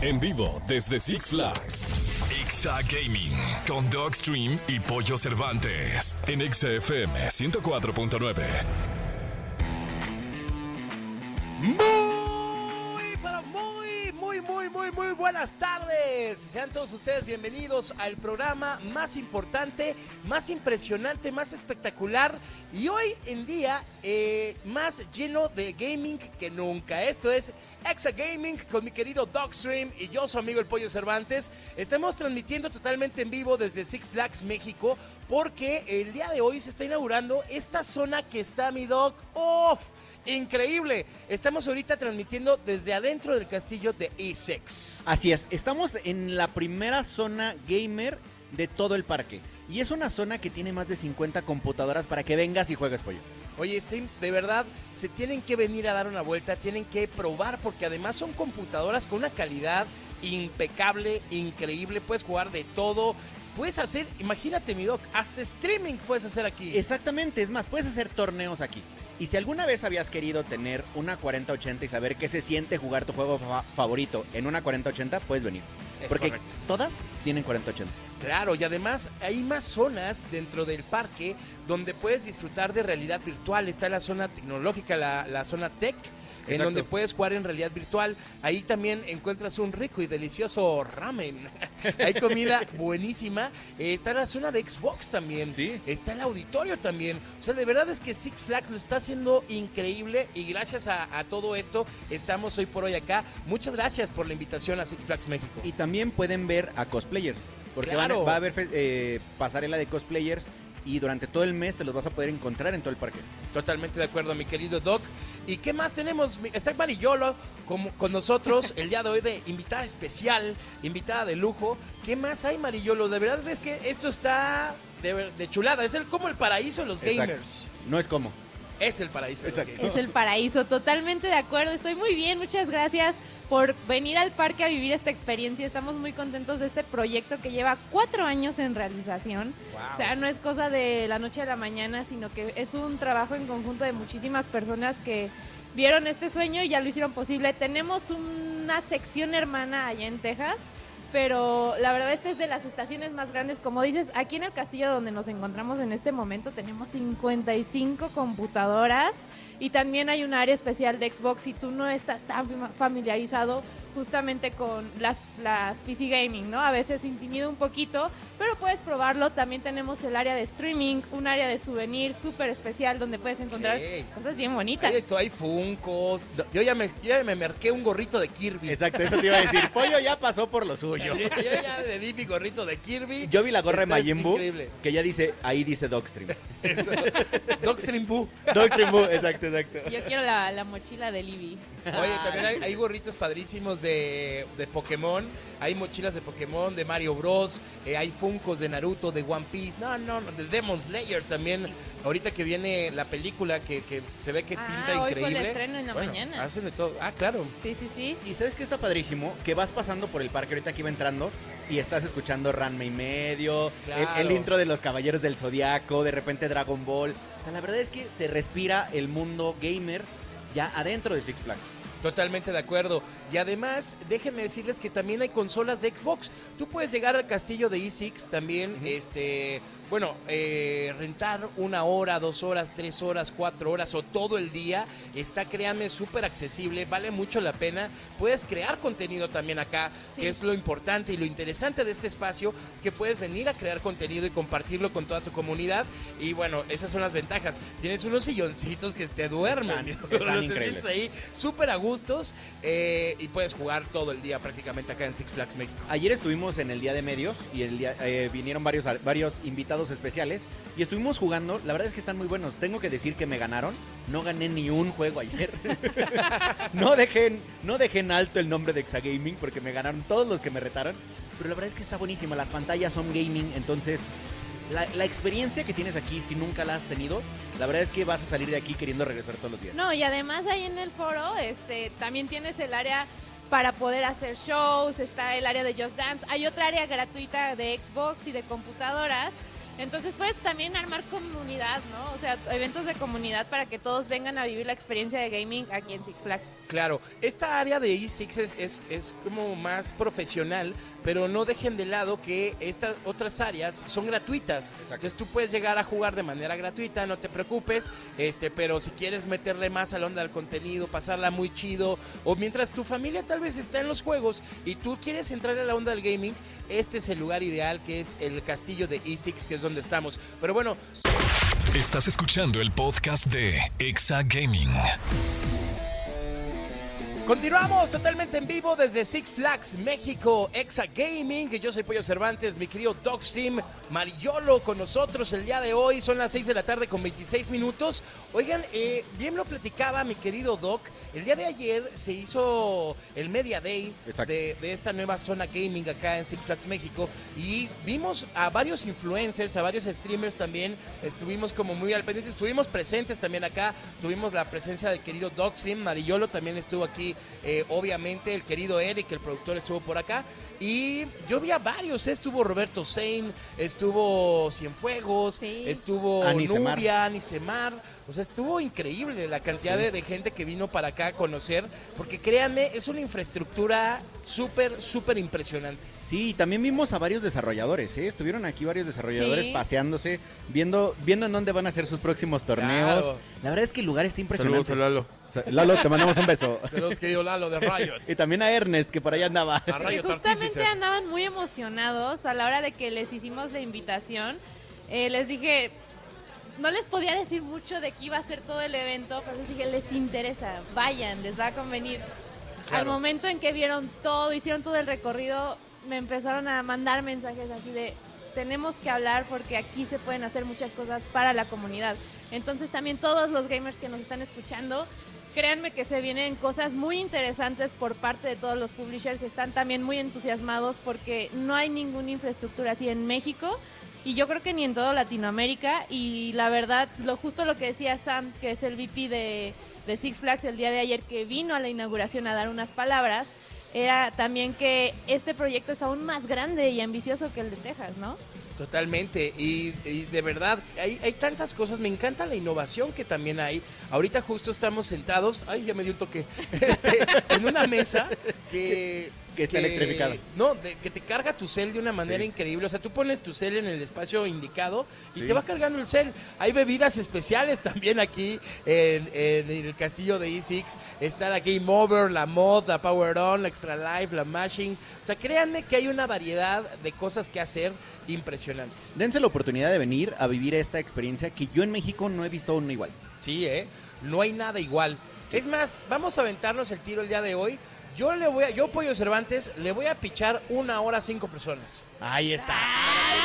En vivo desde Six Flags. Gaming con Dogstream y Pollo Cervantes en Exa FM 104.9. Muy, pero muy, muy, muy, muy, muy buenas tardes. Sean todos ustedes bienvenidos al programa más importante, más impresionante, más espectacular y hoy en día eh, más lleno de gaming que nunca. Esto es Exa Gaming con mi querido Dogstream y yo, su amigo el Pollo Cervantes. Estamos transmitiendo totalmente en vivo desde Six Flags México porque el día de hoy se está inaugurando esta zona que está mi dog off. Increíble. Estamos ahorita transmitiendo desde adentro del castillo de E6. Así es, estamos en la primera zona gamer de todo el parque. Y es una zona que tiene más de 50 computadoras para que vengas y juegues pollo. Oye, este, de verdad, se tienen que venir a dar una vuelta, tienen que probar, porque además son computadoras con una calidad impecable, increíble. Puedes jugar de todo. Puedes hacer, imagínate mi doc, hasta streaming puedes hacer aquí. Exactamente, es más, puedes hacer torneos aquí. Y si alguna vez habías querido tener una 4080 y saber qué se siente jugar tu juego fa- favorito en una 4080, puedes venir. Es Porque correcto. todas tienen 4080. Claro, y además hay más zonas dentro del parque donde puedes disfrutar de realidad virtual. Está la zona tecnológica, la, la zona tech, en donde puedes jugar en realidad virtual. Ahí también encuentras un rico y delicioso ramen. hay comida buenísima. Eh, está la zona de Xbox también. Sí. Está el auditorio también. O sea, de verdad es que Six Flags lo está haciendo increíble y gracias a, a todo esto estamos hoy por hoy acá. Muchas gracias por la invitación a Six Flags México. Y también pueden ver a cosplayers. Porque van va a haber eh, pasarela de cosplayers y durante todo el mes te los vas a poder encontrar en todo el parque. Totalmente de acuerdo, mi querido Doc. ¿Y qué más tenemos? Está Marillolo con, con nosotros el día de hoy de invitada especial, invitada de lujo. ¿Qué más hay, Marillolo? De verdad es que esto está de, chulada. Es el, como el paraíso de los Exacto. gamers. No es como. Es el paraíso de Exacto. los gamers. Es el paraíso, totalmente de acuerdo. Estoy muy bien, muchas gracias por venir al parque a vivir esta experiencia. Estamos muy contentos de este proyecto que lleva cuatro años en realización. Wow. O sea, no es cosa de la noche a la mañana, sino que es un trabajo en conjunto de muchísimas personas que vieron este sueño y ya lo hicieron posible. Tenemos una sección hermana allá en Texas. Pero la verdad esta es de las estaciones más grandes, como dices, aquí en el castillo donde nos encontramos en este momento tenemos 55 computadoras y también hay un área especial de Xbox. Si tú no estás tan fam- familiarizado justamente con las, las PC Gaming, ¿no? A veces intimida un poquito, pero puedes probarlo. También tenemos el área de streaming, un área de souvenir súper especial donde puedes encontrar Ok. cosas bien bonitas. Hay, de hay funcos. Yo ya, me, yo ya me merqué un gorrito de Kirby. Exacto, eso te iba a decir. Pollo ya pasó por lo suyo. Yo ya le di mi gorrito de Kirby. Yo vi la gorra de Estás Majin Buu que ya dice, ahí dice Dogstream. Dogstream Boo. Dogstream Buu, exacto, exacto. Yo quiero la, la mochila de Libby. Oye, también hay, hay gorritos padrísimos de, de Pokémon. Hay mochilas de Pokémon, de Mario Bros. eh, hay Funcos de Naruto, de One Piece. No, no, no, de Demon Slayer también. Ahorita que viene la película que, que se ve que Ah, pinta hoy fue el increíble. estreno en la Bueno, mañana. Hacen de todo. Ah, claro. Sí, sí, sí. Y sabes que está padrísimo, que vas pasando por el parque ahorita que iba entrando y estás escuchando Ranma y medio, Claro. el, el intro de los Caballeros del Zodiaco, de repente Dragon Ball. O sea, la verdad es que se respira el mundo gamer ya adentro de Six Flags. Totalmente de acuerdo. Y además, déjenme decirles que también hay consolas de Xbox. Tú puedes llegar al castillo de E6 también, este, bueno, eh, rentar una hora, dos horas, tres horas, cuatro horas o todo el día. Está, créanme, súper accesible, vale mucho la pena. Puedes crear contenido también acá, Sí. que es lo importante y lo interesante de este espacio, es que puedes venir a crear contenido y compartirlo con toda tu comunidad. Y bueno, esas son las ventajas. Tienes unos silloncitos que te duermen. Están- increíbles. ahí súper a gustos eh, y puedes jugar todo el día prácticamente acá en Six Flags México. Ayer estuvimos en el Día de Medios y el día, eh, vinieron varios, varios invitados especiales y estuvimos jugando. La verdad es que están muy buenos. Tengo que decir que me ganaron. No gané ni un juego ayer. no, dejen, no dejen alto el nombre de Exagaming porque me ganaron todos los que me retaron. Pero la verdad es que está buenísima. Las pantallas son gaming, entonces la, la experiencia que tienes aquí, si nunca la has tenido, la verdad es que vas a salir de aquí queriendo regresar todos los días. No, y además ahí en el foro este, también tienes el área para poder hacer shows, está el área de Just Dance, hay otra área gratuita de Xbox y de computadoras Entonces puedes también armar comunidad, ¿no? O sea, eventos de comunidad para que todos vengan a vivir la experiencia de gaming aquí en Six Flags. Claro, esta área de eSix es, es, es como más profesional, pero no dejen de lado que estas otras áreas son gratuitas. Entonces tú puedes llegar a jugar de manera gratuita, no te preocupes, este, pero si quieres meterle más a la onda del contenido, pasarla muy chido, o mientras tu familia tal vez está en los juegos y tú quieres entrar a la onda del gaming, este es el lugar ideal que es el castillo de eSix, que es donde estamos. Pero bueno, Estás escuchando el podcast de Exa Gaming. Continuamos totalmente en vivo desde Six Flags México, Exa Gaming. Yo soy Pollo Cervantes, mi querido Dogstream Mariolo con nosotros el día de hoy. Son las 6 de la tarde con 26 minutos. Oigan, eh, bien lo platicaba mi querido Doc. El día de ayer se hizo el Media Day de, de esta nueva zona gaming acá en Six Flags México. Y vimos a varios influencers, a varios streamers también. Estuvimos como muy al pendiente, estuvimos presentes también acá. Tuvimos la presencia del querido Dogstream Mariolo, también estuvo aquí eh, obviamente el querido Eric, el productor, estuvo por acá. Y yo vi a varios, ¿eh? estuvo Roberto Sein, estuvo Cienfuegos, Sí. estuvo Anisemar. Nubia, Anisemar. O sea, estuvo increíble la cantidad de, de gente que vino para acá a conocer, porque créanme, es una infraestructura súper, súper impresionante. Sí, y también vimos a varios desarrolladores, ¿eh? Estuvieron aquí varios desarrolladores Sí. paseándose, viendo, viendo en dónde van a hacer sus próximos torneos. Claro. La verdad es que el lugar está impresionante. Lalo. Sa- Lalo, te mandamos un beso. Saludos, querido Lalo de Riot. y también a Ernest, que por allá andaba. A Riot justamente Artificer. andaban muy emocionados a la hora de que les hicimos la invitación. Eh, les dije, no les podía decir mucho de qué iba a ser todo el evento, pero les dije, les interesa, vayan, les va a convenir. Al momento en que vieron todo, hicieron todo el recorrido, me empezaron a mandar mensajes así de, tenemos que hablar porque aquí se pueden hacer muchas cosas para la comunidad. Entonces también todos los gamers que nos están escuchando, créanme que se vienen cosas muy interesantes por parte de todos los publishers. Están también muy entusiasmados porque no hay ninguna infraestructura así en México y yo creo que ni en toda Latinoamérica. Y la verdad, lo justo lo que decía Sam, que es el VP de, de Six Flags el día de ayer, que vino a la inauguración a dar unas palabras, era también que este proyecto es aún más grande y ambicioso que el de Texas, ¿no? Totalmente, y, de verdad, hay, hay tantas cosas, me encanta la innovación que también hay. Ahorita justo estamos sentados, ay, ya me dio un toque, este, en una mesa que... Que está electrificada. No, de- que te carga tu cel de una manera Sí. increíble. O sea, tú pones tu cel en el espacio indicado y Sí. te va cargando el cel. Hay bebidas especiales también aquí en, en el castillo de E6. Está la Game Over, la Mod, la Power On, la Extra Life, la Mashing. O sea, créanme que hay una variedad de cosas que hacer impresionantes. Dense la oportunidad de venir a vivir esta experiencia que yo en México no he visto una igual. Sí, ¿eh? No hay nada igual. Es más, vamos a aventarnos el tiro el día de hoy. Yo le voy a, yo Pollo Cervantes, le voy a pichar una hora a cinco personas. Ahí está. ¡Ay,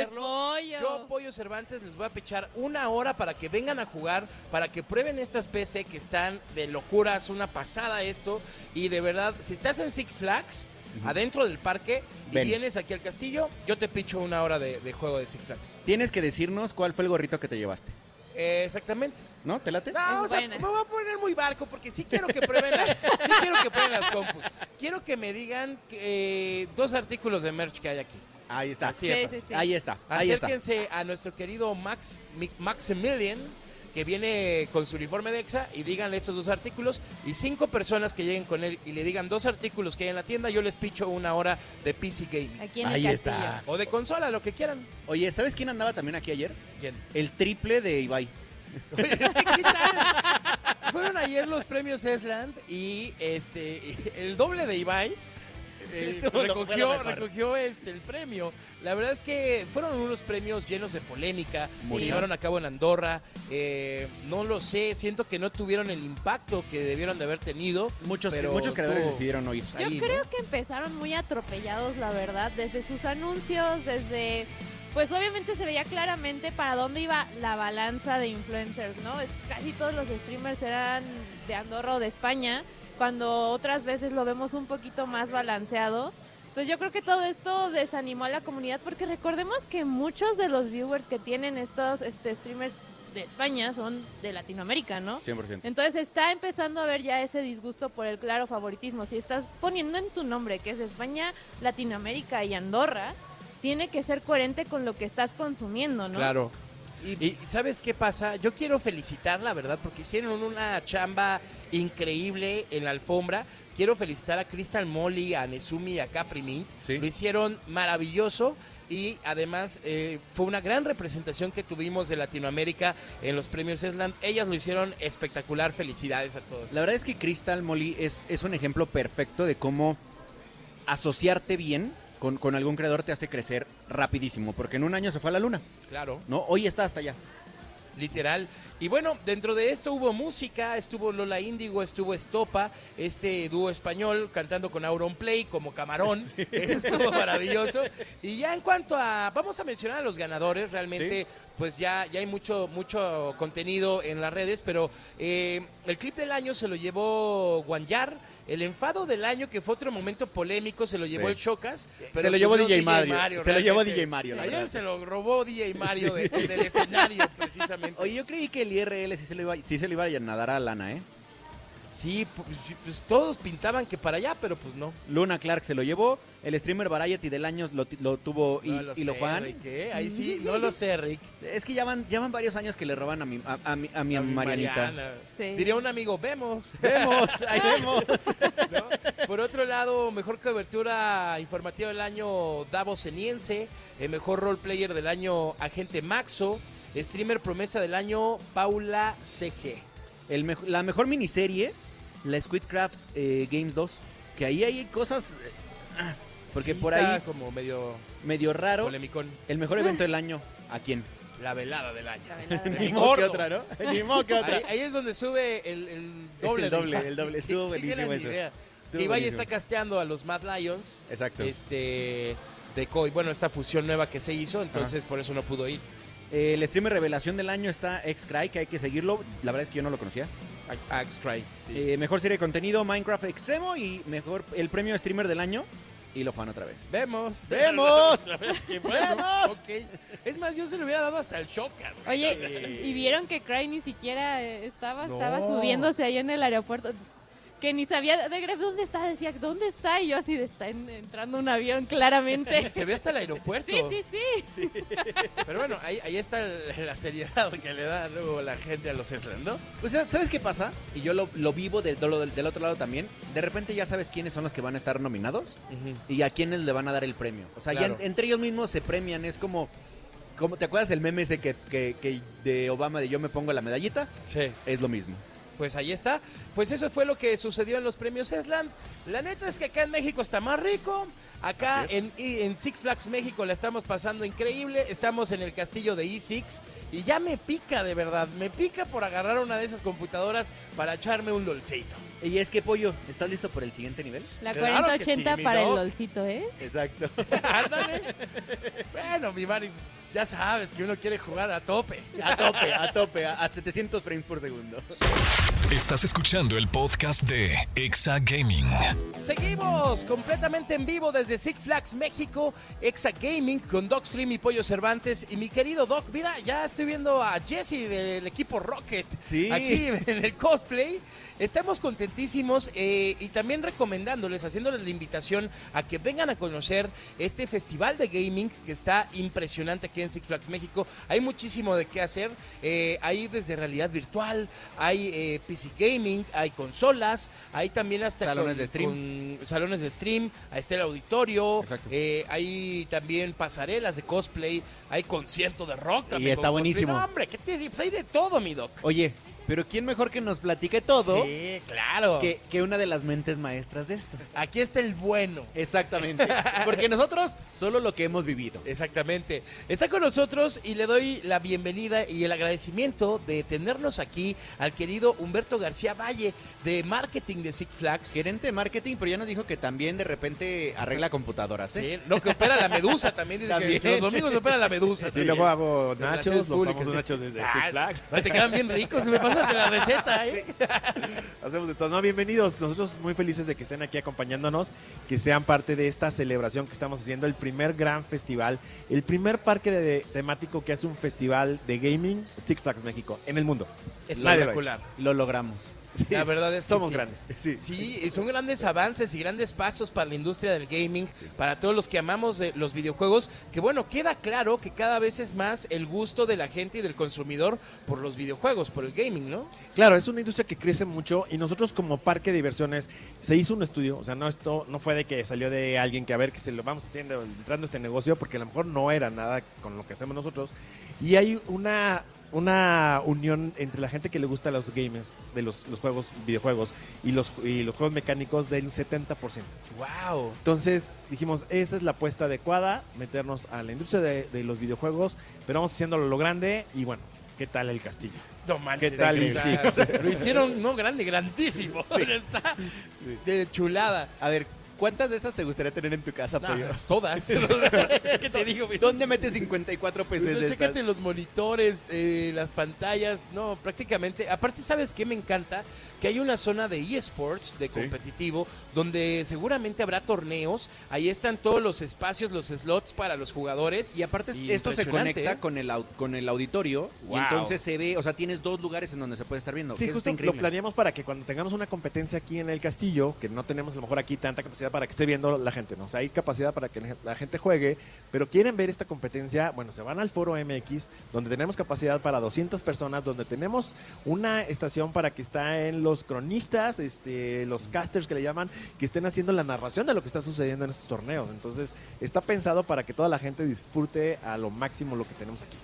el conocerlo. pollo! Yo, Pollo Cervantes, les voy a pichar una hora para que vengan a jugar, para que prueben estas PC que están de locuras, una pasada esto. Y de verdad, si estás en Six Flags, adentro del parque, y Ven. vienes aquí al castillo, yo te picho una hora de, de juego de Six Flags. Tienes que decirnos cuál fue el gorrito que te llevaste. Eh, exactamente. ¿No? ¿Te late? No, o sea, me voy a poner muy barco porque sí quiero que prueben las, sí quiero que prueben las compus. Quiero que me digan que, eh, dos artículos de merch que hay aquí. Ahí está. Así Sí, es. sí, sí. Ahí está. Ahí está. Acérquense a nuestro querido Max Mi- Maximilian que viene con su uniforme de EXA y díganle estos dos artículos y cinco personas que lleguen con él y le digan dos artículos que hay en la tienda, yo les picho una hora de PC Gaming. Aquí en Ahí el está. O de consola, lo que quieran. Oye, ¿sabes quién andaba también aquí ayer? ¿Quién? El triple de Ibai. Oye, es que, ¿qué tal? Fueron ayer los premios Esland y este el doble de Ibai eh, recogió, recogió este, el premio. La verdad es que fueron unos premios llenos de polémica. Mucho. Se llevaron a cabo en Andorra. eh, no lo sé, siento que no tuvieron el impacto que debieron de haber tenido. Muchos, pero muchos creadores decidieron no ir. Yo ahí, ¿no? creo que empezaron muy atropellados, la verdad, desde sus anuncios, desde... Pues obviamente se veía claramente para dónde iba la balanza de influencers, ¿no? Casi todos los streamers eran de Andorra o de España, cuando otras veces lo vemos un poquito más balanceado. Entonces yo creo que todo esto desanimó a la comunidad porque recordemos que muchos de los viewers que tienen estos este, streamers de España son de Latinoamérica, ¿no? 100%. Entonces está empezando a haber ya ese disgusto por el claro favoritismo. Si estás poniendo en tu nombre que es España, Latinoamérica y Andorra, tiene que ser coherente con lo que estás consumiendo, ¿no? Claro. Y- Y ¿sabes qué pasa? Yo quiero felicitar, la verdad, porque hicieron una chamba increíble en la alfombra. Quiero felicitar a Crystal Molly, a Nezumi a Capri Mint. Sí. Lo hicieron maravilloso y además eh, fue una gran representación que tuvimos de Latinoamérica en los premios Esland. Ellas lo hicieron espectacular. Felicidades a todos. La verdad es que Crystal Molly es, es un ejemplo perfecto de cómo asociarte bien con, con algún creador te hace crecer rapidísimo, porque en un año se fue a la luna, Claro. ¿no? Hoy está hasta allá. Literal. Y bueno, dentro de esto hubo música, estuvo Lola Índigo, estuvo Estopa, este dúo español cantando con Auron Play como camarón. Eso estuvo maravilloso. Y ya en cuanto a, vamos a mencionar a los ganadores, realmente pues ya, ya hay mucho, mucho contenido en las redes, pero eh, el clip del año se lo llevó Guanyar. El enfado del año, que fue otro momento polémico, se lo llevó Sí. el Chocas. Se lo llevó DJ Mario. Se lo llevó. DJ Mario, la Ayer verdad. se lo robó DJ Mario de- del escenario, precisamente. Oye, yo creí que el IRL sí se, lo iba, sí se lo iba a nadar a Lana, ¿eh? Sí, pues, pues, todos pintaban que para allá, pero pues no. Luna Clark se lo llevó, el streamer Variety del año lo, lo tuvo y, no lo y lo Juan. Rick, ¿eh? Ahí sí, no lo sé, Rick. Es que ya van, ya van varios años que le roban a mi, a, a mi, a mi A mi Marianita. Sí. Diría un amigo, vemos. Vemos, ahí vemos. ¿no? Por otro lado, mejor cobertura informativa del año Davos Seniense, el mejor role player del año Agente Maxo, streamer promesa del año Paula CG. El mejo- la mejor miniserie, la Squidcraft eh, Games 2. Que ahí hay cosas. eh, ah, porque Sí, por está ahí, como medio medio raro. polemicón. El mejor evento del año, ¿a quién? La velada del año. La velada del Ni modo que otra, ¿no? Ni modo que otra. Ahí, ahí es donde sube el, el doble. El doble, de- el doble. Estuvo buenísimo eso. idea. Estuvo Que Ibai buenísimo. está casteando a los Mad Lions. Exacto. Este. De Koi. Bueno, esta fusión nueva que se hizo, entonces por eso no pudo ir. Eh, el streamer revelación del año está X-Cry, que hay que seguirlo. La verdad es que yo no lo conocía. A- Axe Try. sí. Eh, mejor serie de contenido, Minecraft Extremo. Y mejor el premio streamer del año. Y lo Juan otra vez. Vemos. ¡Vemos! ¡Vemos! Es más, yo se le hubiera dado hasta el Shocker. Oye, y vieron que Cry ni siquiera eh, estaba, No. estaba subiéndose ahí en el aeropuerto. Que ni sabía de Gref dónde está, decía, ¿dónde está? Y yo así de está en- entrando un avión, claramente. Se ve hasta el aeropuerto. Sí, sí, sí. Pero bueno, ahí, ahí está el- la seriedad que le da luego la gente a los Esland, ¿no? Pues, ¿sabes qué pasa? Y yo lo, lo vivo del, del, del otro lado también. De repente ya sabes quiénes son los que van a estar nominados y a quiénes le van a dar el premio. O sea, Claro. ya en- entre ellos mismos se premian. Es como, como ¿te acuerdas el meme ese que, que- que de Obama de yo me pongo la medallita? Sí. Es lo mismo. Pues ahí está. Pues eso fue lo que sucedió en los premios Esland. La neta es que acá en México está más rico. Acá en, en Six Flags México la estamos pasando increíble. Estamos en el castillo de E6 y ya me pica de verdad. Me pica por agarrar una de esas computadoras para echarme un lolcito. Y es que, Pollo, ¿estás listo por el siguiente nivel? La Claro que 4080 sí, mi para el doc. LOLcito, ¿eh? Exacto. Ándale. bueno, mi Mari, ya sabes que uno quiere jugar a tope. A tope, a tope, a, a 700 frames por segundo. Estás escuchando el podcast de Exa Gaming. Seguimos completamente en vivo desde Six Flags México, Exa Gaming con Doc Stream y Pollo Cervantes. Y mi querido Doc, mira, ya estoy viendo a Jesse del equipo Rocket Sí. aquí en el cosplay. Estamos contentísimos eh, y también recomendándoles, haciéndoles la invitación a que vengan a conocer este festival de gaming que está impresionante aquí en Six Flags México. Hay muchísimo de qué hacer. Eh, hay desde realidad virtual, hay eh, PC gaming, hay consolas, hay también hasta Salones con- de stream. con salones de stream, ahí está el auditorio, eh, hay también pasarelas de cosplay, hay concierto de rock también. está con cosplay. buenísimo. No, hombre, ¿qué te? Pues hay de todo, mi doc. Oye, pero ¿quién mejor que nos platique todo Sí, claro. que, que una de las mentes maestras de esto? Aquí está el bueno. Exactamente. Porque nosotros solo lo que hemos vivido. Exactamente. Está con nosotros y le doy la bienvenida y el agradecimiento de tenernos aquí al querido Humberto García Valle de marketing de Six Flags. Gerente de marketing, pero ya nos dijo que también de repente arregla computadoras, ¿eh? Sí, no, que opera la medusa también. Dice También. que los domingos opera la medusa. Sí, luego hago nachos, los famosos nachos de, de Ah, Six Flags. Te quedan bien ricos. Me pasas de la receta, ¿eh? Hacemos de todo. No, bienvenidos. Nosotros muy felices de que estén aquí acompañándonos, que sean parte de esta celebración que estamos haciendo, el primer gran festival, el primer parque de- temático que hace un festival de gaming Six Flags México en el mundo. Nadie lo. Espectacular. Lo logramos. Sí, la verdad es que somos sí. grandes. Sí. Sí, y son grandes avances y grandes pasos para la industria del gaming, para todos los que amamos de los videojuegos, que bueno, queda claro que cada vez es más el gusto de la gente y del consumidor por los videojuegos, por el gaming, ¿no? Claro, es una industria que crece mucho y nosotros como parque de diversiones se hizo un estudio, o sea, no esto no fue de que salió de alguien que a ver que se lo vamos haciendo entrando a este negocio porque a lo mejor no era nada con lo que hacemos nosotros y hay una una unión entre la gente que le gusta los games, de los, los juegos, videojuegos y los y los juegos mecánicos del 70%. Wow. Entonces dijimos, esa es la apuesta adecuada, meternos a la industria de, de los videojuegos, pero vamos haciéndolo lo grande y bueno, ¿qué tal el castillo? No manches, ¿Qué tal, sea, Isix? Lo hicieron no grande, grandísimo. Está de chulada. A ver, ¿cuántas de estas te gustaría tener en tu casa, pollo? todas. ¿Qué te digo? güey? ¿Dónde metes 54 Pues, pesos de chécate estas? los monitores, eh, las pantallas, no, prácticamente. Aparte, ¿sabes qué me encanta? Que hay una zona de eSports, de Sí. competitivo, donde seguramente habrá torneos. Ahí están todos los espacios, los slots para los jugadores. Y aparte Y esto se impresionante, conecta ¿eh? con el au- con el auditorio Wow. y entonces se ve, o sea, tienes dos lugares en donde se puede estar viendo. Sí, Eso justo lo increíble. planeamos para que cuando tengamos una competencia aquí en el castillo, que no tenemos a lo mejor aquí tanta capacidad para que esté viendo la gente, ¿no? O sea, hay capacidad para que la- gente juegue, pero quieren ver esta competencia, bueno, se van al foro MX, donde tenemos capacidad para 200 personas, donde tenemos una estación para que está en los cronistas, este, los casters que le llaman, que estén haciendo la narración de lo que está sucediendo en estos torneos. Entonces, está pensado para que toda la gente disfrute a lo máximo lo que tenemos aquí.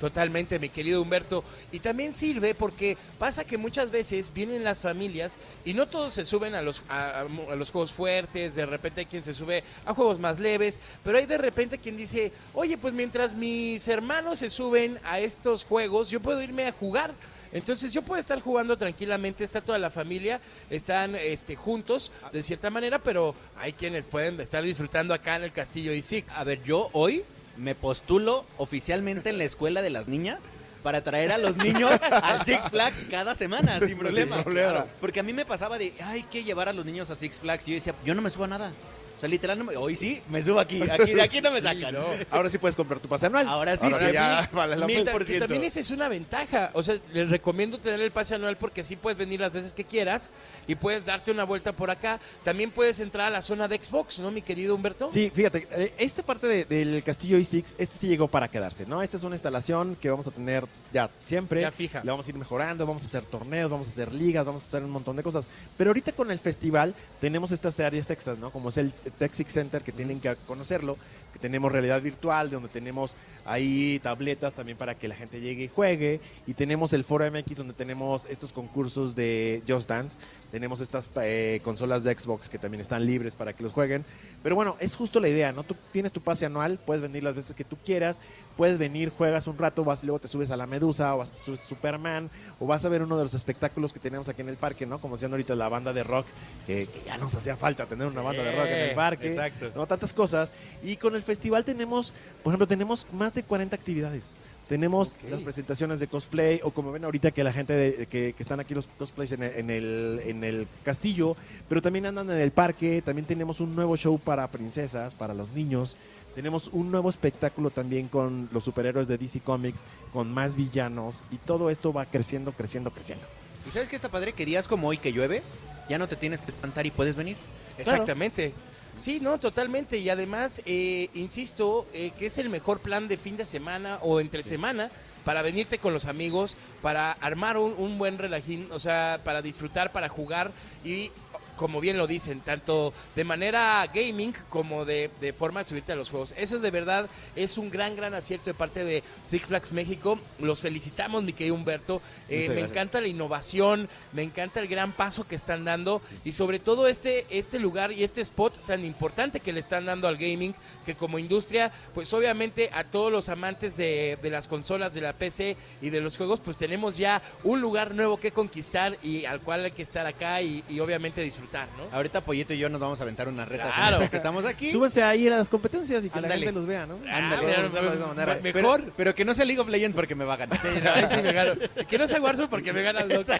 Totalmente, mi querido Humberto. Y también sirve porque pasa que muchas veces vienen las familias y no todos se suben a los, a, los juegos fuertes, de repente hay quien se sube a juegos más leves, pero hay de repente quien dice, oye, pues mientras mis hermanos se suben a estos juegos, yo puedo irme a jugar. Entonces yo puedo estar jugando tranquilamente, está toda la familia, están este, juntos de cierta manera, pero hay quienes pueden estar disfrutando acá en el Castillo y Six. A ver, yo hoy me postulo oficialmente en la escuela de las niñas para traer a los niños al Six Flags cada semana, sin problema. problema. Claro, porque a mí me pasaba de, hay que llevar a los niños a Six Flags. Y yo decía, yo no me subo a nada. O sea, literal, no me- hoy sí, me subo aquí. aquí de aquí no me Sí, sacan. no. Ahí sí puedes comprar tu pase anual. Ahora sí, Ahora sí, ya sí. vale la Mientras- pena. que también esa es una ventaja. O sea, les recomiendo tener el pase anual porque así puedes venir las veces que quieras y puedes darte una vuelta por acá. También puedes entrar a la zona de Xbox, ¿no, mi querido Humberto? Sí, fíjate, eh, esta parte de- del Castillo i6, este sí llegó para quedarse, ¿no? Esta es una instalación que vamos a tener ya siempre. Ya fija. Le vamos a ir mejorando, vamos a hacer torneos, vamos a hacer ligas, vamos a hacer un montón de cosas. Pero ahorita con el festival tenemos estas áreas extras, ¿no? Como es el Texix Center, que tienen que conocerlo, que tenemos realidad virtual, donde tenemos ahí tabletas también para que la gente llegue y juegue. Y tenemos el Foro MX, donde tenemos estos concursos de Just Dance. Tenemos estas eh, consolas de Xbox que también están libres para que los jueguen. Pero bueno, es justo la idea, ¿no? Tú tienes tu pase anual, puedes venir las veces que tú quieras, puedes venir, juegas un rato, vas y luego te subes a la Medusa o vas, te subes a Superman o vas a ver uno de los espectáculos que tenemos aquí en el parque, ¿no? Como decían ahorita la banda de rock, eh, que ya nos hacía falta tener una banda de rock en el parque. exacto. ¿no? Tantas cosas. Y con el festival tenemos, por ejemplo, tenemos más de 40 actividades. Tenemos las presentaciones de cosplay, o como ven ahorita que la gente de- que, que están aquí los cosplays en el, en, el, en el castillo, pero también andan en el parque, también tenemos un nuevo show para princesas, para los niños. Tenemos un nuevo espectáculo también con los superhéroes de DC Comics, con más villanos, y todo esto va creciendo, creciendo, creciendo. ¿Y sabes qué está padre? Que días como hoy que llueve, ya no te tienes que espantar y puedes venir. Exactamente. Sí, no, totalmente. Y además, eh, insisto, eh, que es el mejor plan de fin de semana o entre semana para venirte con los amigos, para armar un, un buen relajín, o sea, para disfrutar, para jugar y, como bien lo dicen, tanto de manera gaming como de, de forma de subirte a los juegos. Eso de verdad es un gran, gran acierto de parte de Six Flags México. Los felicitamos, mi querido Humberto. Eh, me encanta la innovación, me encanta el gran paso que están dando y sobre todo este, este lugar y este spot tan importante que le están dando al gaming, que como industria, pues obviamente a todos los amantes de, de las consolas, de la PC y de los juegos, pues tenemos ya un lugar nuevo que conquistar y al cual hay que estar acá y, y obviamente disfrutar. Disfrutar, ¿no? Ahorita Pollito y yo nos vamos a aventar unas retas Claro. que estamos aquí. Súbense ahí a las competencias y que la gente los vea, ¿no? Ándale. mira, Vamos a hacerlo de esa manera. me- Pero- mejor. Pero, que no sea League of Legends porque me va a ganar. Sí, no, ahí sí me gano. Que no sea Warzone porque me gana el Doc.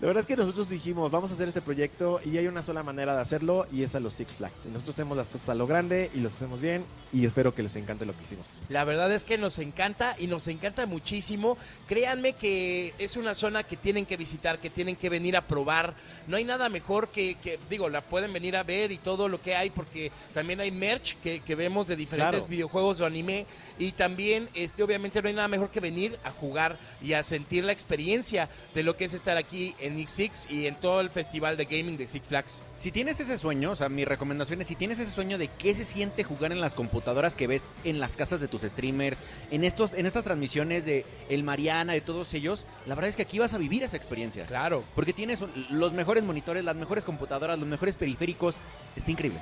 La verdad es que nosotros dijimos, vamos a hacer ese proyecto y hay una sola manera de hacerlo y es a los Six Flags. Y nosotros hacemos las cosas a lo grande y los hacemos bien y espero que les encante lo que hicimos. La verdad es que nos encanta y nos encanta muchísimo. Créanme que es una zona que tienen que visitar, que tienen que venir a probar. No hay nada mejor que, que, digo, la pueden venir a ver y todo lo que hay, porque también hay merch que, que vemos de diferentes Claro. videojuegos o anime. Y también, este, obviamente, no hay nada mejor que venir a jugar y a sentir la experiencia de lo que es estar aquí en X6 y en todo el festival de gaming de Six Flags. Si tienes ese sueño, o sea, mi recomendación es si tienes ese sueño de qué se siente jugar en las computadoras que ves en las casas de tus streamers, en estos, en estas transmisiones de El Mariana, de todos ellos, la verdad es que aquí vas a vivir esa experiencia. Claro. Porque tienes los mejores monitores, las mejores computadoras, los mejores periféricos. Está increíble.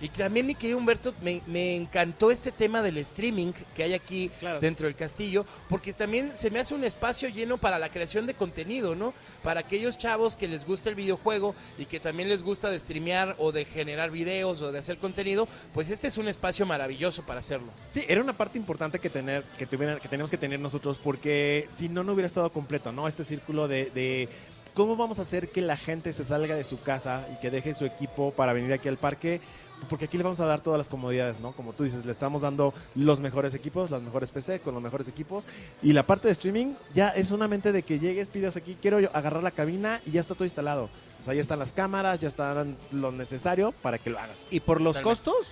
Y también, mi querido Humberto, me, me encantó este tema del streaming que hay aquí Claro. dentro del castillo, porque también se me hace un espacio lleno para la creación de contenido, ¿no? Para aquellos chavos que les gusta el videojuego y que también les gusta de streamear o de generar videos o de hacer contenido, pues este es un espacio maravilloso para hacerlo. Sí, era una parte importante que tener, que tuviera, que tenemos que tener nosotros, porque si no, no hubiera estado completo, ¿no? Este círculo de, de cómo vamos a hacer que la gente se salga de su casa y que deje su equipo para venir aquí al parque. Porque aquí le vamos a dar todas las comodidades, ¿no? Como tú dices, le estamos dando los mejores equipos, las mejores PC con los mejores equipos. Y la parte de streaming ya es solamente de que llegues, pidas aquí, quiero yo agarrar la cabina y ya está todo instalado. O sea, ya están las cámaras, ya están lo necesario para que lo hagas. Y por los Totalmente. costos,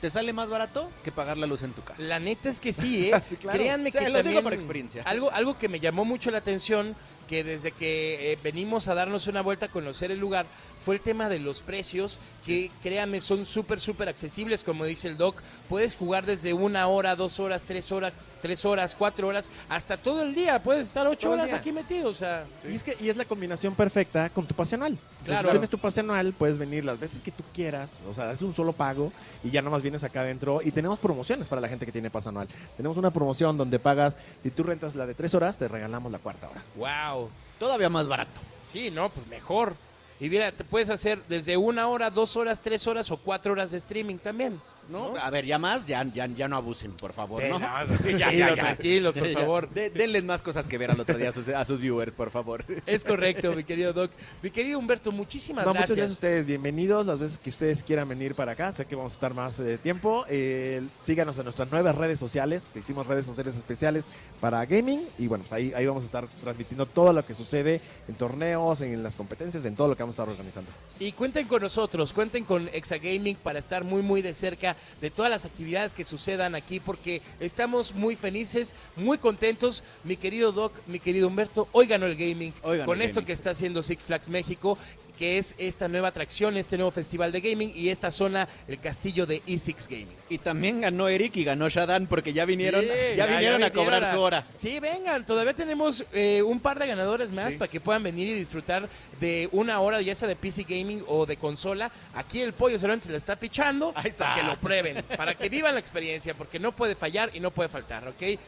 te sale más barato que pagar la luz en tu casa. La neta es que sí, ¿eh? Sí, claro. Créanme Se que los digo también por experiencia. Algo, algo que me llamó mucho la atención, que desde que eh, venimos a darnos una vuelta a conocer el lugar, fue el tema de los precios, que créanme, son súper, súper accesibles, como dice el doc. Puedes jugar desde una hora, dos horas, tres horas, tres horas, cuatro horas, hasta todo el día. Puedes estar ocho horas día. aquí metido, o sea... Y es que y es la combinación perfecta con tu pase anual. Claro. Si tienes tu pase anual, puedes venir las veces que tú quieras. O sea, es un solo pago y ya nomás vienes acá adentro. Y tenemos promociones para la gente que tiene pase anual. Tenemos una promoción donde pagas, si tú rentas la de tres horas, te regalamos la cuarta hora. ¡Wow! Todavía más barato. Sí, no, pues mejor. Y mira, te puedes hacer desde una hora, dos horas, tres horas o cuatro horas de streaming también. ¿No? ¿No? A ver, ya más, ya, ya, ya no abusen, por favor, ¿no? sí, ya, ya, tranquilos, por favor. de- denles más cosas que ver al otro día a sus, a sus viewers, por favor. Es correcto, mi querido Doc. Mi querido Humberto, muchísimas No, gracias. muchas gracias a ustedes. Bienvenidos las veces que ustedes quieran venir para acá. Sé que vamos a estar más eh, tiempo. Eh, síganos en nuestras nuevas redes sociales. que Hicimos redes sociales especiales para gaming. Y bueno, pues ahí, ahí vamos a estar transmitiendo todo lo que sucede en torneos, en las competencias, en todo lo que vamos a estar organizando. Y cuenten con nosotros, cuenten con Exagaming para estar muy, muy de cerca de todas las actividades que sucedan aquí, porque estamos muy felices, muy contentos. Mi querido Doc, mi querido Humberto, hoy ganó el gaming Hoy ganó con el esto gaming. que está haciendo Six Flags México que es esta nueva atracción, este nuevo festival de gaming y esta zona, el castillo de E6 Gaming. Y también ganó Eric y ganó Shadan porque ya vinieron, Sí, ya, vinieron a cobrar a- su hora. Sí, vengan, todavía tenemos eh, un par de ganadores más Sí. para que puedan venir y disfrutar de una hora, ya sea de PC Gaming o de consola. Aquí el pollo Cervantes se la está pichando Ahí está. para que lo prueben, para que vivan la experiencia, porque no puede fallar y no puede faltar, ¿ok?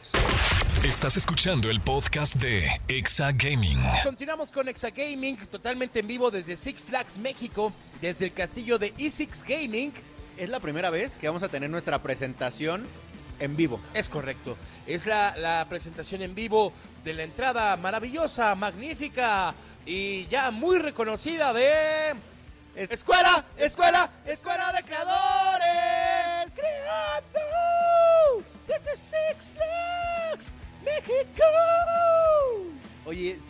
Estás escuchando el podcast de Exa Gaming. Continuamos con Exagaming, totalmente en vivo desde Six Flags México, desde el castillo de E6 Gaming. Es la primera vez que vamos a tener nuestra presentación en vivo. Es correcto. Es la, la presentación en vivo de la entrada maravillosa, magnífica y ya muy reconocida de... Escuela, escuela, escuela de creadores.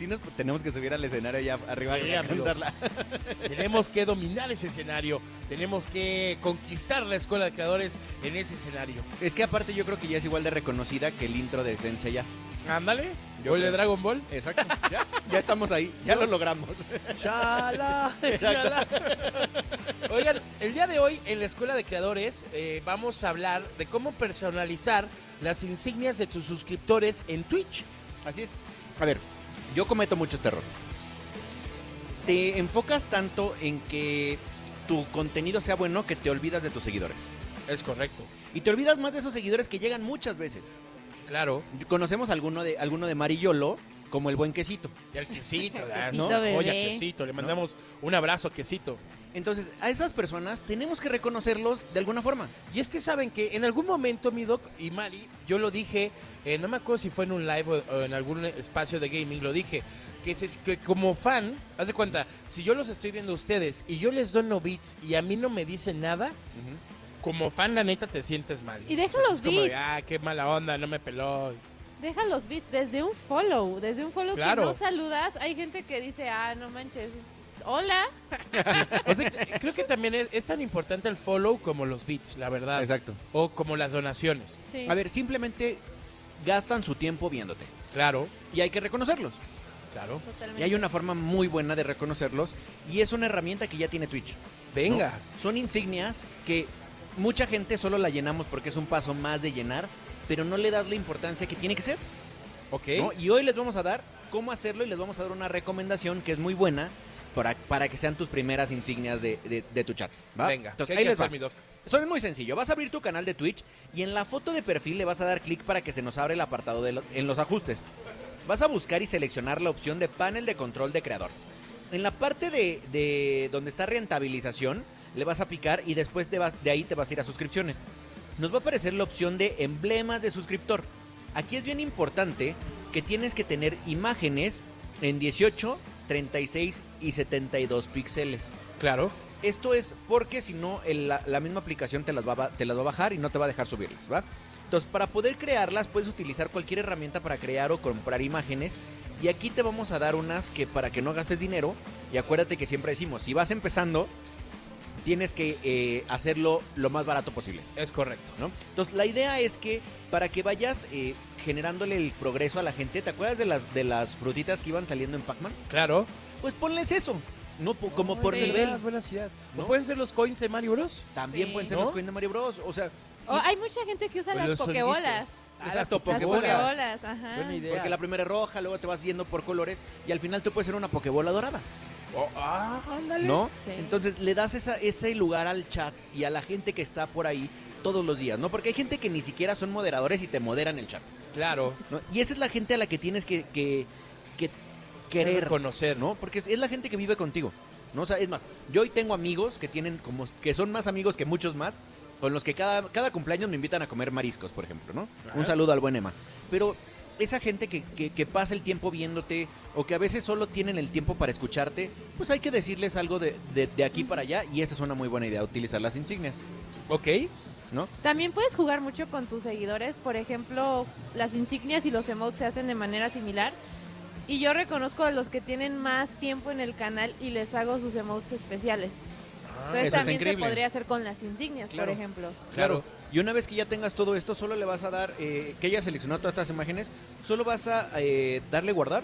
Sí nos tenemos que subir al escenario allá arriba Sí, a amigo. cantarla. Tenemos que dominar ese escenario. Tenemos que conquistar la escuela de creadores en ese escenario. Es que aparte yo creo que ya es igual de reconocida que el intro de Sensei ya. Ándale. Yo Gol de. Dragon Ball. Exacto. Ya, ya estamos ahí, ya lo logramos. Chala, chala. Oigan, el día de hoy en la Escuela de Creadores eh, vamos a hablar de cómo personalizar las insignias de tus suscriptores en Twitch. Así es. A ver, yo cometo mucho este error. Te enfocas tanto en que tu contenido sea bueno que te olvidas de tus seguidores. Es correcto. Y te olvidas más de esos seguidores que llegan muchas veces. Claro. Conocemos alguno de, alguno de Mariolo como el buen quesito. El quesito. Quesito, ¿no? bebé. Oye, quesito. Le mandamos un abrazo, quesito. Entonces, a esas personas tenemos que reconocerlos de alguna forma. Y es que saben que en algún momento, mi doc y Mari, yo lo dije, eh, no me acuerdo si fue en un live o, o en algún espacio de gaming, lo dije, que, se- que como fan, haz de cuenta, si yo los estoy viendo a ustedes y yo les dono beats y a mí no me dicen nada, como fan, la neta, te sientes mal. Y deja los es como ah, qué mala onda, no me peló. Deja los beats desde un follow, desde un follow Claro. que no saludas. Hay gente que dice, ah, no manches, hola. O sea, creo que también es, es tan importante el follow como los beats, la verdad. Exacto. O como las donaciones. Sí. A ver, simplemente gastan su tiempo viéndote. Claro, Y hay que reconocerlos. claro. Totalmente. Y hay una forma muy buena de reconocerlos. Y es una herramienta que ya tiene Twitch. Venga. ¿no? Son insignias que mucha gente solo la llenamos porque es un paso más de llenar, pero no le das la importancia que tiene que ser. Ok. ¿no? Y hoy les vamos a dar cómo hacerlo y les vamos a dar una recomendación que es muy buena para, para que sean tus primeras insignias de, de- de tu chat. ¿va? Venga, Entonces, ¿qué hay ahí que les va. hacer, mi doc? Eso es muy sencillo. Vas a abrir tu canal de Twitch y en la foto de perfil le vas a dar clic para que se nos abra el apartado de lo- en los ajustes. Vas a buscar y seleccionar la opción de panel de control de creador. En la parte de, de donde está rentabilización, le vas a picar y después vas- de ahí te vas a ir a suscripciones. Nos va a aparecer la opción de emblemas de suscriptor. Aquí es bien importante que tienes que tener imágenes en 18, 36 y 72 píxeles. Claro. Esto es porque si no, la, la misma aplicación te las, va, te las va a bajar y no te va a dejar subirlas, ¿va? Entonces, para poder crearlas, puedes utilizar cualquier herramienta para crear o comprar imágenes. Y aquí te vamos a dar unas que para que no gastes dinero. Y acuérdate que siempre decimos, si vas empezando, tienes que eh, hacerlo lo más barato posible. Es correcto. ¿no? Entonces, la idea es que para que vayas eh, generándole el progreso a la gente, ¿te acuerdas de las, de las frutitas que iban saliendo en Pac-Man? Claro. Pues ponles eso, ¿no? Po- como por sí. nivel. Buenas ideas. ¿No ¿No? pueden ser los coins de Mario Bros? También Sí. pueden ser ¿No? los coins de Mario Bros. O sea, Oh, hay mucha gente que usa O las los pokebolas. sonditos. Ah, las las Las pokebolas. pokebolas, ajá. Buena idea. porque la primera es roja, luego te vas yendo por colores y al final tú puedes ser una pokebola dorada, Oh, ah, ándale. ¿no? Sí. Entonces le das esa, ese lugar al chat y a la gente que está por ahí todos los días, ¿no? Porque hay gente que ni siquiera son moderadores y te moderan el chat, Claro. ¿no? Y esa es la gente a la que tienes que, que querer, conocer, ¿no? Porque es, es la gente que vive contigo, ¿no? O sea, es más, yo hoy tengo amigos que tienen como, que son más amigos que muchos más, con los que cada, cada cumpleaños me invitan a comer mariscos, por ejemplo, ¿no? Ajá. Un saludo al buen Emma. Pero esa gente que, que, que pasa el tiempo viéndote o que a veces solo tienen el tiempo para escucharte, pues hay que decirles algo de, de, de aquí para allá y esta es una muy buena idea, utilizar las insignias, Ok. ¿no? También puedes jugar mucho con tus seguidores. Por ejemplo, las insignias y los emotes se hacen de manera similar. Y yo reconozco a los que tienen más tiempo en el canal y les hago sus emotes especiales. Ah, Entonces también se podría hacer con las insignias, Claro. por ejemplo. Claro. Y una vez que ya tengas todo esto, solo le vas a dar, eh, que hayas seleccionado todas estas imágenes, solo vas a eh, darle guardar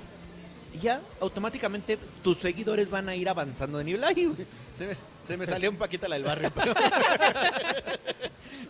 y ya automáticamente tus seguidores van a ir avanzando de nivel. Ay, se me, se me salió un paquete la del barrio. Pero,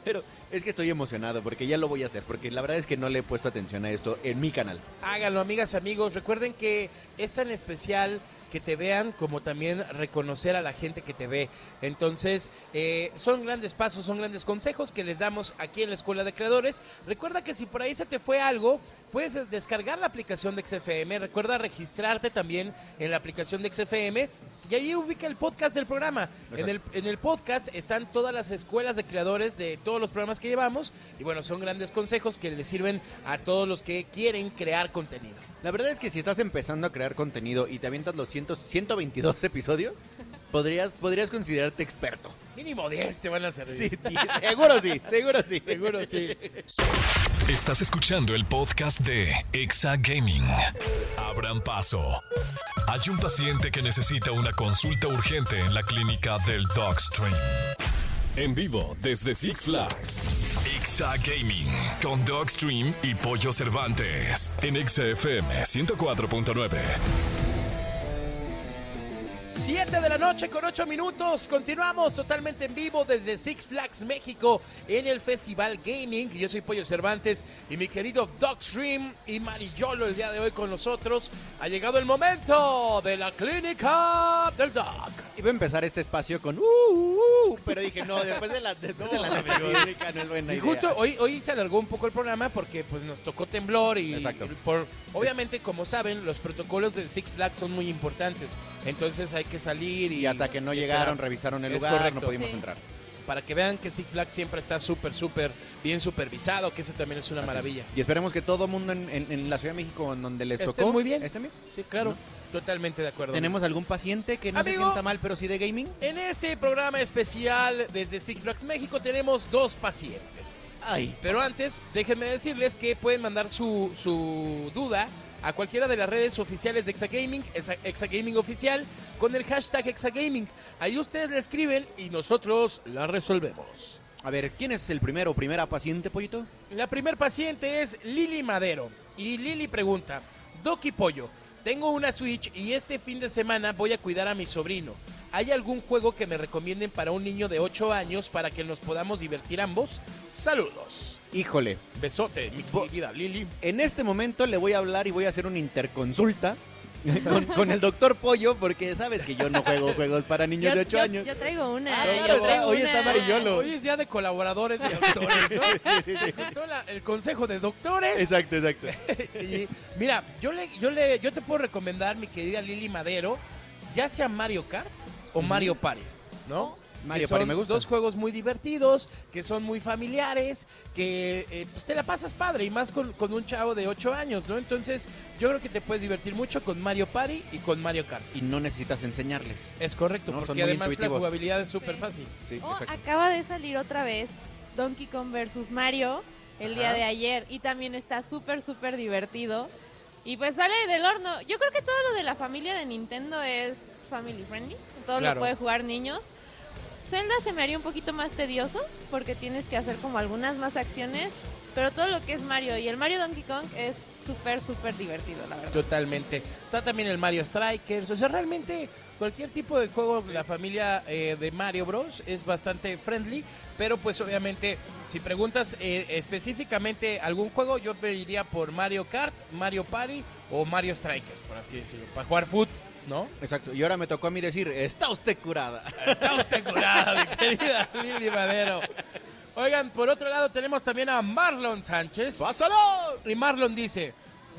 pero es que estoy emocionado porque ya lo voy a hacer, porque la verdad es que no le he puesto atención a esto en mi canal. Háganlo, amigas, amigos. Recuerden que es tan especial que te vean como también reconocer a la gente que te ve. Entonces, eh, son grandes pasos, son grandes consejos que les damos aquí en la Escuela de Creadores. Recuerda que si por ahí se te fue algo, puedes descargar la aplicación de XFM. Recuerda registrarte también en la aplicación de XFM. Y ahí ubica el podcast del programa. En el, en el podcast están todas las escuelas de creadores de todos los programas que llevamos. Y bueno, son grandes consejos que les sirven a todos los que quieren crear contenido. La verdad es que si estás empezando a crear contenido y te avientas los 100 122 episodios, podrías, podrías considerarte experto. Mínimo 10 te van a servir. Sí, seguro sí, seguro sí. Seguro sí. Estás escuchando el podcast de Exa Gaming. Abran paso. Hay un paciente que necesita una consulta urgente en la clínica del Dogstream. En vivo desde Six Flags. Exa Gaming con Dogstream y Pollo Cervantes. En Exa FM 104.9. 7 de la noche con 8 minutos. Continuamos totalmente en vivo desde Six Flags México en el Festival Gaming. Yo soy Pollo Cervantes y mi querido Dogstream y Marillolo el día de hoy con nosotros. Ha llegado el momento de la clínica del Dog. Iba a empezar este espacio con uh, uh, ¡uh! Pero dije, no, después de la, después de la nota sísmica no es buena Y idea. justo hoy, hoy se alargó un poco el programa porque pues nos tocó temblor y Exacto. y por obviamente como saben los protocolos del Six Flags son muy importantes entonces hay que salir y, Y hasta que no llegaron, esperar. revisaron el Es lugar, correcto. no pudimos Sí. entrar. para que vean que Six Flags siempre está súper súper bien supervisado que eso también es una Así es. maravilla Y esperemos que todo mundo en, en- en la Ciudad de México, en donde les Estén tocó, muy bien. estén bien. sí claro totalmente de acuerdo ¿Tenemos algún paciente que no se sienta mal, pero sí de gaming? en este programa especial desde Six Flags México tenemos dos pacientes Ay, Pero antes, déjenme decirles que pueden mandar su, su duda a cualquiera de las redes oficiales de Exagaming, Exa- Exagaming Oficial, con el hashtag Exagaming. Ahí ustedes le escriben y nosotros la resolvemos. a ver, ¿quién es el primero o primera paciente, Pollito? La primer paciente es Lili Madero. Y Lili pregunta, Doki Pollo, tengo una Switch y este fin de semana voy a cuidar a mi sobrino. ¿Hay algún juego que me recomienden para un niño de 8 años para que nos podamos divertir ambos? Saludos. Híjole, Besote, mi querida Lili. en este momento le voy a hablar y voy a hacer una interconsulta con, con el doctor Pollo, porque sabes que yo no juego juegos para niños Yo, de 8 yo- años. yo traigo una. Ah, yo claro, traigo hoy está una. amarillolo. Hoy es día de colaboradores y la- el consejo de doctores. Exacto, exacto. Y mira, yo le, yo le, yo te puedo recomendar, mi querida Lili Madero, ya sea Mario Kart o Mario Party, ¿no? Mario Que son Party me gusta. Dos juegos muy divertidos, que son muy familiares, que eh, pues te la pasas padre y más con, con un chavo de 8 años, ¿no? Entonces, yo creo que te puedes divertir mucho con Mario Party y con Mario Kart. Y no necesitas enseñarles. Es correcto, No, son porque muy además la jugabilidad es súper Sí. fácil. Sí, Oh, acaba de salir otra vez Donkey Kong versus Mario el día Ajá. de ayer y también está súper, súper divertido. Y pues sale del horno. Yo creo que todo lo de la familia de Nintendo es family friendly. Todo Claro. lo puede jugar niños. Zelda se me haría un poquito más tedioso porque tienes que hacer como algunas más acciones. Pero todo lo que es Mario y el Mario Donkey Kong es súper, súper divertido, la verdad. Totalmente. Está también el Mario Strikers. O sea, realmente cualquier tipo de juego de la familia eh, de Mario Bros. es bastante friendly. Pero pues obviamente, si preguntas eh, específicamente algún juego, yo pediría por Mario Kart, Mario Party o Mario Strikers, por así decirlo. Para jugar foot, ¿no? Exacto. Y ahora me tocó a mí decir, está usted curada. Está usted curada, mi querida Lili Madero. Oigan, por otro lado tenemos también a Marlon Sánchez. ¡Pásalo! Y Marlon dice,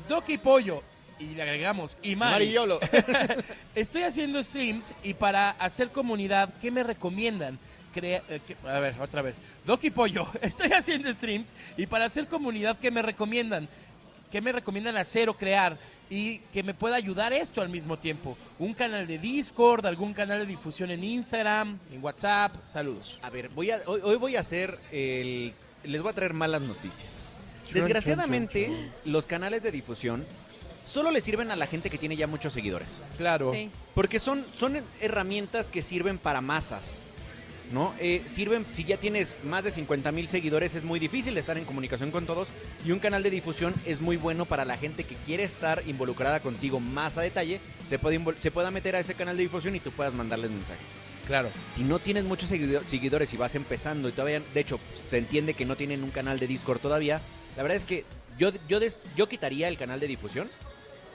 Doki Pollo. Y le agregamos, y Mari. Mariolo. Estoy haciendo streams y para hacer comunidad, ¿qué me recomiendan? Crea- eh, que- a ver, otra vez. Doki Pollo, estoy haciendo streams y para hacer comunidad, ¿qué me recomiendan? ¿Qué me recomiendan hacer o crear? Y que me pueda ayudar esto al mismo tiempo. Un canal de Discord, algún canal de difusión en Instagram, en WhatsApp. Saludos. A ver, voy a, hoy, hoy voy a hacer el... Les voy a traer malas noticias. Desgraciadamente, los canales de difusión solo le sirven a la gente que tiene ya muchos seguidores. Claro. Sí. Porque son, son herramientas que sirven para masas. ¿No? Eh, sirven, si ya tienes más de 50 mil seguidores, es muy difícil estar en comunicación con todos. Y un canal de difusión es muy bueno para la gente que quiere estar involucrada contigo más a detalle. Se, puede se pueda meter a ese canal de difusión y tú puedas mandarles mensajes. Claro. Si no tienes muchos seguido- seguidores y vas empezando y todavía, de hecho, se entiende que no tienen un canal de Discord todavía, la verdad es que yo, yo, des- yo quitaría el canal de difusión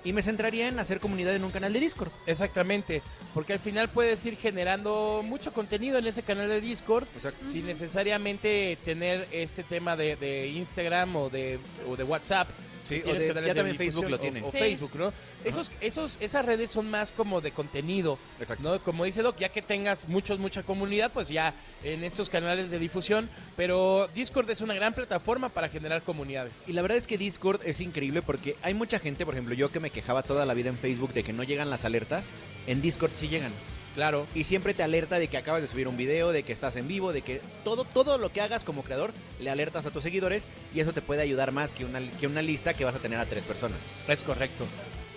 y me centraría en hacer comunidad en un canal de Discord. Exactamente, porque al final puedes ir generando mucho contenido en ese canal de Discord Exacto. sin necesariamente tener este tema de, de Instagram o de, o de WhatsApp. Sí, o de- canales ya también Facebook lo o- tiene. O, Sí. Facebook, ¿no? Esos, esos, esas redes son más como de contenido, Exacto. ¿no? Como dice Doc, ya que tengas muchos, mucha comunidad, pues ya en estos canales de difusión, pero Discord es una gran plataforma para generar comunidades. Y la verdad es que Discord es increíble porque hay mucha gente, por ejemplo, yo que me quejaba toda la vida en Facebook de que no llegan las alertas, en Discord sí llegan. Claro. Y siempre te alerta de que acabas de subir un video, de que estás en vivo, de que todo, todo lo que hagas como creador le alertas a tus seguidores y eso te puede ayudar más que una, que una lista que vas a tener a tres personas. Es correcto.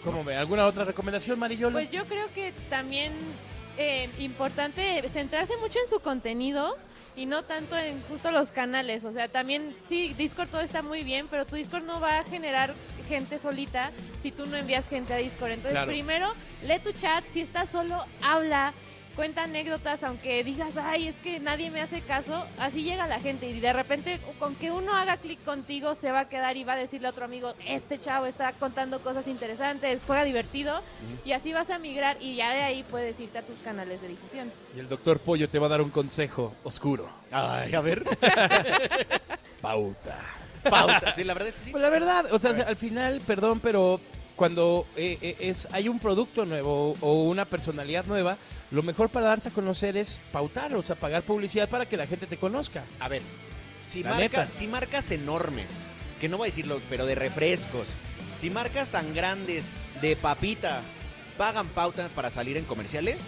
¿Cómo ve? ¿Alguna otra recomendación, Marillolo? Pues yo creo que también eh, importante centrarse mucho en su contenido y no tanto en justo los canales. O sea, también sí, Discord todo está muy bien, pero tu Discord no va a generar gente solita si tú no envías gente a Discord. Entonces, Claro. primero, lee tu chat. Si estás solo, habla. cuenta anécdotas, aunque digas, ay, es que nadie me hace caso, así llega la gente y de repente con que uno haga clic contigo se va a quedar y va a decirle a otro amigo, este chavo está contando cosas interesantes, juega divertido y así vas a migrar y ya de ahí puedes irte a tus canales de difusión. Y el doctor Pollo te va a dar un consejo oscuro. Ay, a ver. Pauta. Pauta. Sí, la verdad es que sí. Pues la verdad, o sea, al final, perdón, pero cuando eh, eh, es hay un producto nuevo o una personalidad nueva, lo mejor para darse a conocer es pautar, o sea, pagar publicidad para que la gente te conozca. A ver, si, La marca- neta. si marcas enormes, que no voy a decirlo, pero de refrescos, si marcas tan grandes de papitas pagan pautas para salir en comerciales,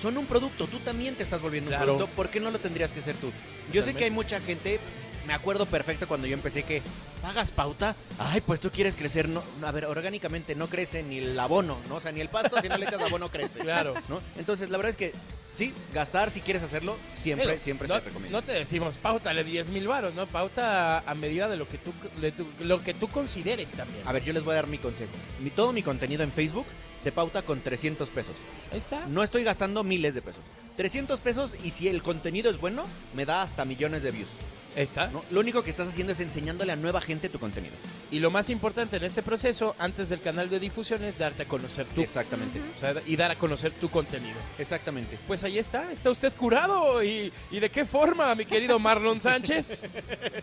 son un producto, tú también te estás volviendo Claro. un producto, ¿por qué no lo tendrías que ser tú? Yo sé que hay mucha gente, me acuerdo perfecto cuando yo empecé que pagas pauta, ay, pues tú quieres crecer, no, a ver, orgánicamente no crece ni el abono, ¿no? O sea, ni el pasto, si no le echas abono crece. Claro. ¿no? Entonces, la verdad es que sí, gastar si quieres hacerlo, siempre, Pero siempre no, se recomienda. No te decimos pautale 10 mil baros, ¿no? Pauta a medida de lo que tú, de tu- lo que tú consideres también. A ver, yo les voy a dar mi consejo. Mi, todo mi contenido en Facebook se pauta con 300 pesos. Ahí está. No estoy gastando miles de pesos. 300 pesos y si el contenido es bueno, me da hasta millones de views. Ahí está. ¿no? Lo único que estás haciendo es enseñándole a nueva gente tu contenido. Y lo más importante en este proceso, antes del canal de difusión, es darte a conocer tú. Exactamente. O sea, y dar a conocer tu contenido. Exactamente. Pues ahí está, está usted curado. ¿Y, y de qué forma, mi querido Marlon Sánchez?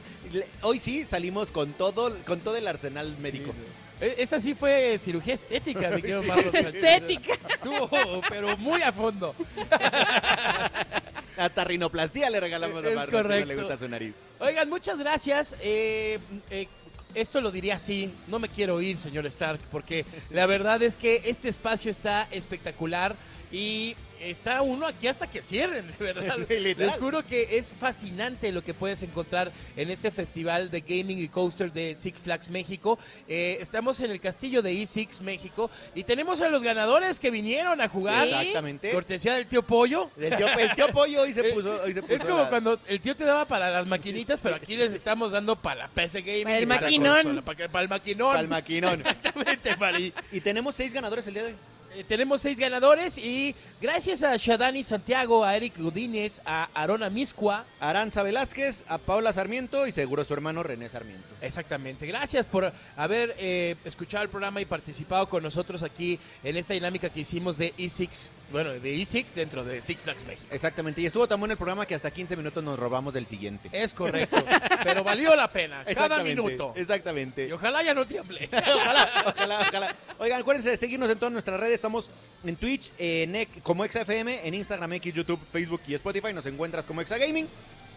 Hoy sí salimos con todo, con todo el arsenal médico. E- Esta sí fue cirugía estética, mi querido Marlon Sánchez. Estética. Estuvo, pero muy a fondo. Hasta rinoplastia le regalamos a Es Marlon si no le correcto. gusta su nariz. Oigan, muchas gracias. Eh, eh, esto lo diría así, no me quiero ir, señor Stark, porque la verdad es que este espacio está espectacular y está uno aquí hasta que cierren, de verdad. Les juro que es fascinante lo que puedes encontrar en este festival de gaming y coaster de Six Flags México. Eh, estamos en el castillo de E6 México y tenemos a los ganadores que vinieron a jugar. Sí. Exactamente. Cortesía del tío Pollo. El tío, el tío Pollo hoy se puso. Hoy se puso Es como la- cuando el tío te daba para las maquinitas, pero aquí les estamos dando para la PC Gaming. Para el maquinón. consola, Para, que- para el maquinón. Para el maquinón. Exactamente, Mari. Y tenemos seis ganadores el día de hoy. Eh, tenemos seis ganadores y gracias a Shadani Santiago, a Eric Godínez, a Arona Miscua. Aranza Velázquez, a Paula Sarmiento y seguro su hermano René Sarmiento. Exactamente. Gracias por haber eh, escuchado el programa y participado con nosotros aquí en esta dinámica que hicimos de E6, bueno, de E6 dentro de Six Flags México. Exactamente. Y estuvo tan bueno el programa que hasta 15 minutos nos robamos del siguiente. Es correcto, pero valió la pena cada minuto. Exactamente. Y ojalá ya no tiemble. ojalá, ojalá, ojalá. Oigan, acuérdense de seguirnos en todas nuestras redes. Estamos en Twitch, en como ExaFM, en Instagram, X, YouTube, Facebook y Spotify. Nos encuentras como ExaGaming.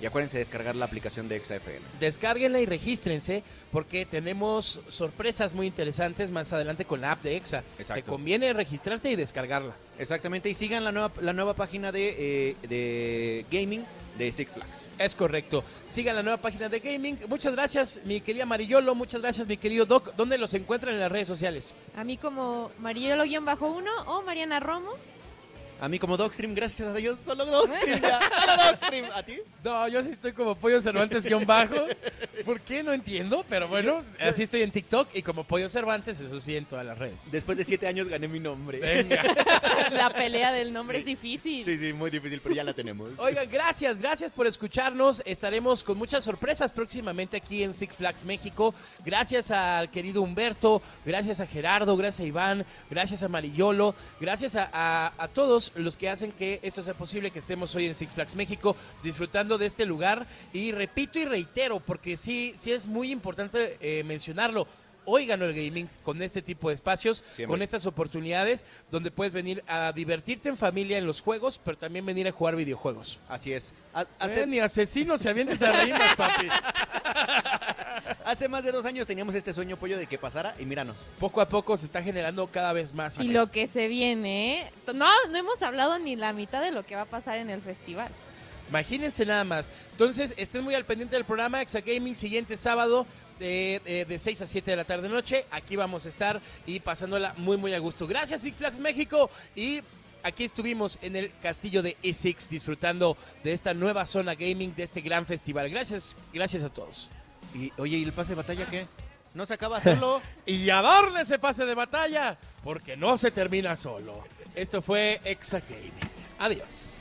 Y acuérdense de descargar la aplicación de ExaFM. Descárguenla y regístrense porque tenemos sorpresas muy interesantes más adelante con la app de EXA. Exacto. Te conviene registrarte y descargarla. Exactamente. Y sigan la nueva, la nueva página de, eh, de gaming de Six Flags. Es correcto. Sigan la nueva página de gaming. Muchas gracias, mi querida Marillolo. Muchas gracias, mi querido Doc. ¿Dónde los encuentran en las redes sociales? A mí como Marielo-1 o Mariana Romo. A mí como Dogstream, gracias a Dios, solo Dogstream ya. Solo Dogstream. ¿A ti? No, yo sí estoy como Pollo Cervantes guion bajo. ¿Por qué? No entiendo, pero bueno, así estoy en TikTok y como Pollo Cervantes, eso sí en todas las redes. Después de siete años gané mi nombre. Venga. La pelea del nombre es difícil. Sí, sí, muy difícil, pero ya la tenemos. Oigan, gracias, gracias por escucharnos. Estaremos con muchas sorpresas próximamente aquí en Six Flags México. Gracias al querido Humberto, gracias a Gerardo, gracias a Iván, gracias a Marillolo, gracias a, a- a todos los que hacen que esto sea posible, que estemos hoy en Six Flags México disfrutando de este lugar. Y repito y reitero, porque sí, sí es muy importante eh, mencionarlo. Hoy ganó el gaming con este tipo de espacios, Siempre. con estas oportunidades donde puedes venir a divertirte en familia en los juegos, pero también venir a jugar videojuegos. Así es. Ha- Hace... Hace, ni asesinos se avientes a rimas, papi. hace más de dos años teníamos este sueño pollo de que pasara y míranos. Poco a poco se está generando cada vez más. Y lo que se viene, ¿eh? No, no hemos hablado ni la mitad de lo que va a pasar en el festival. Imagínense nada más. Entonces, estén muy al pendiente del programa Exa Gaming siguiente sábado eh, eh, de 6 a 7 de la tarde noche. Aquí vamos a estar y pasándola muy muy a gusto. Gracias Six Flags México y aquí estuvimos en el castillo de E6 disfrutando de esta nueva zona gaming de este gran festival. Gracias, gracias a todos. Y, oye, ¿y el pase de batalla qué? ¿No se acaba solo? Y a darle ese pase de batalla porque no se termina solo. Esto fue Exa Gaming. Adiós.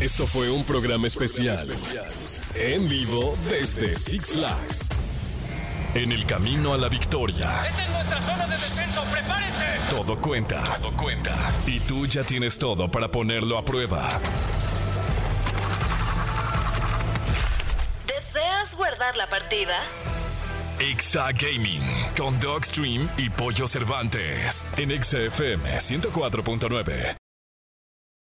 Esto fue un programa especial. En vivo desde Six Flags. En el camino a la victoria. Esta es nuestra zona de descenso, prepárense. Todo cuenta. Todo cuenta. Y tú ya tienes todo para ponerlo a prueba. Guardar la partida? Exa Gaming con Dogstream y Pollo Cervantes en Exa FM 104.9.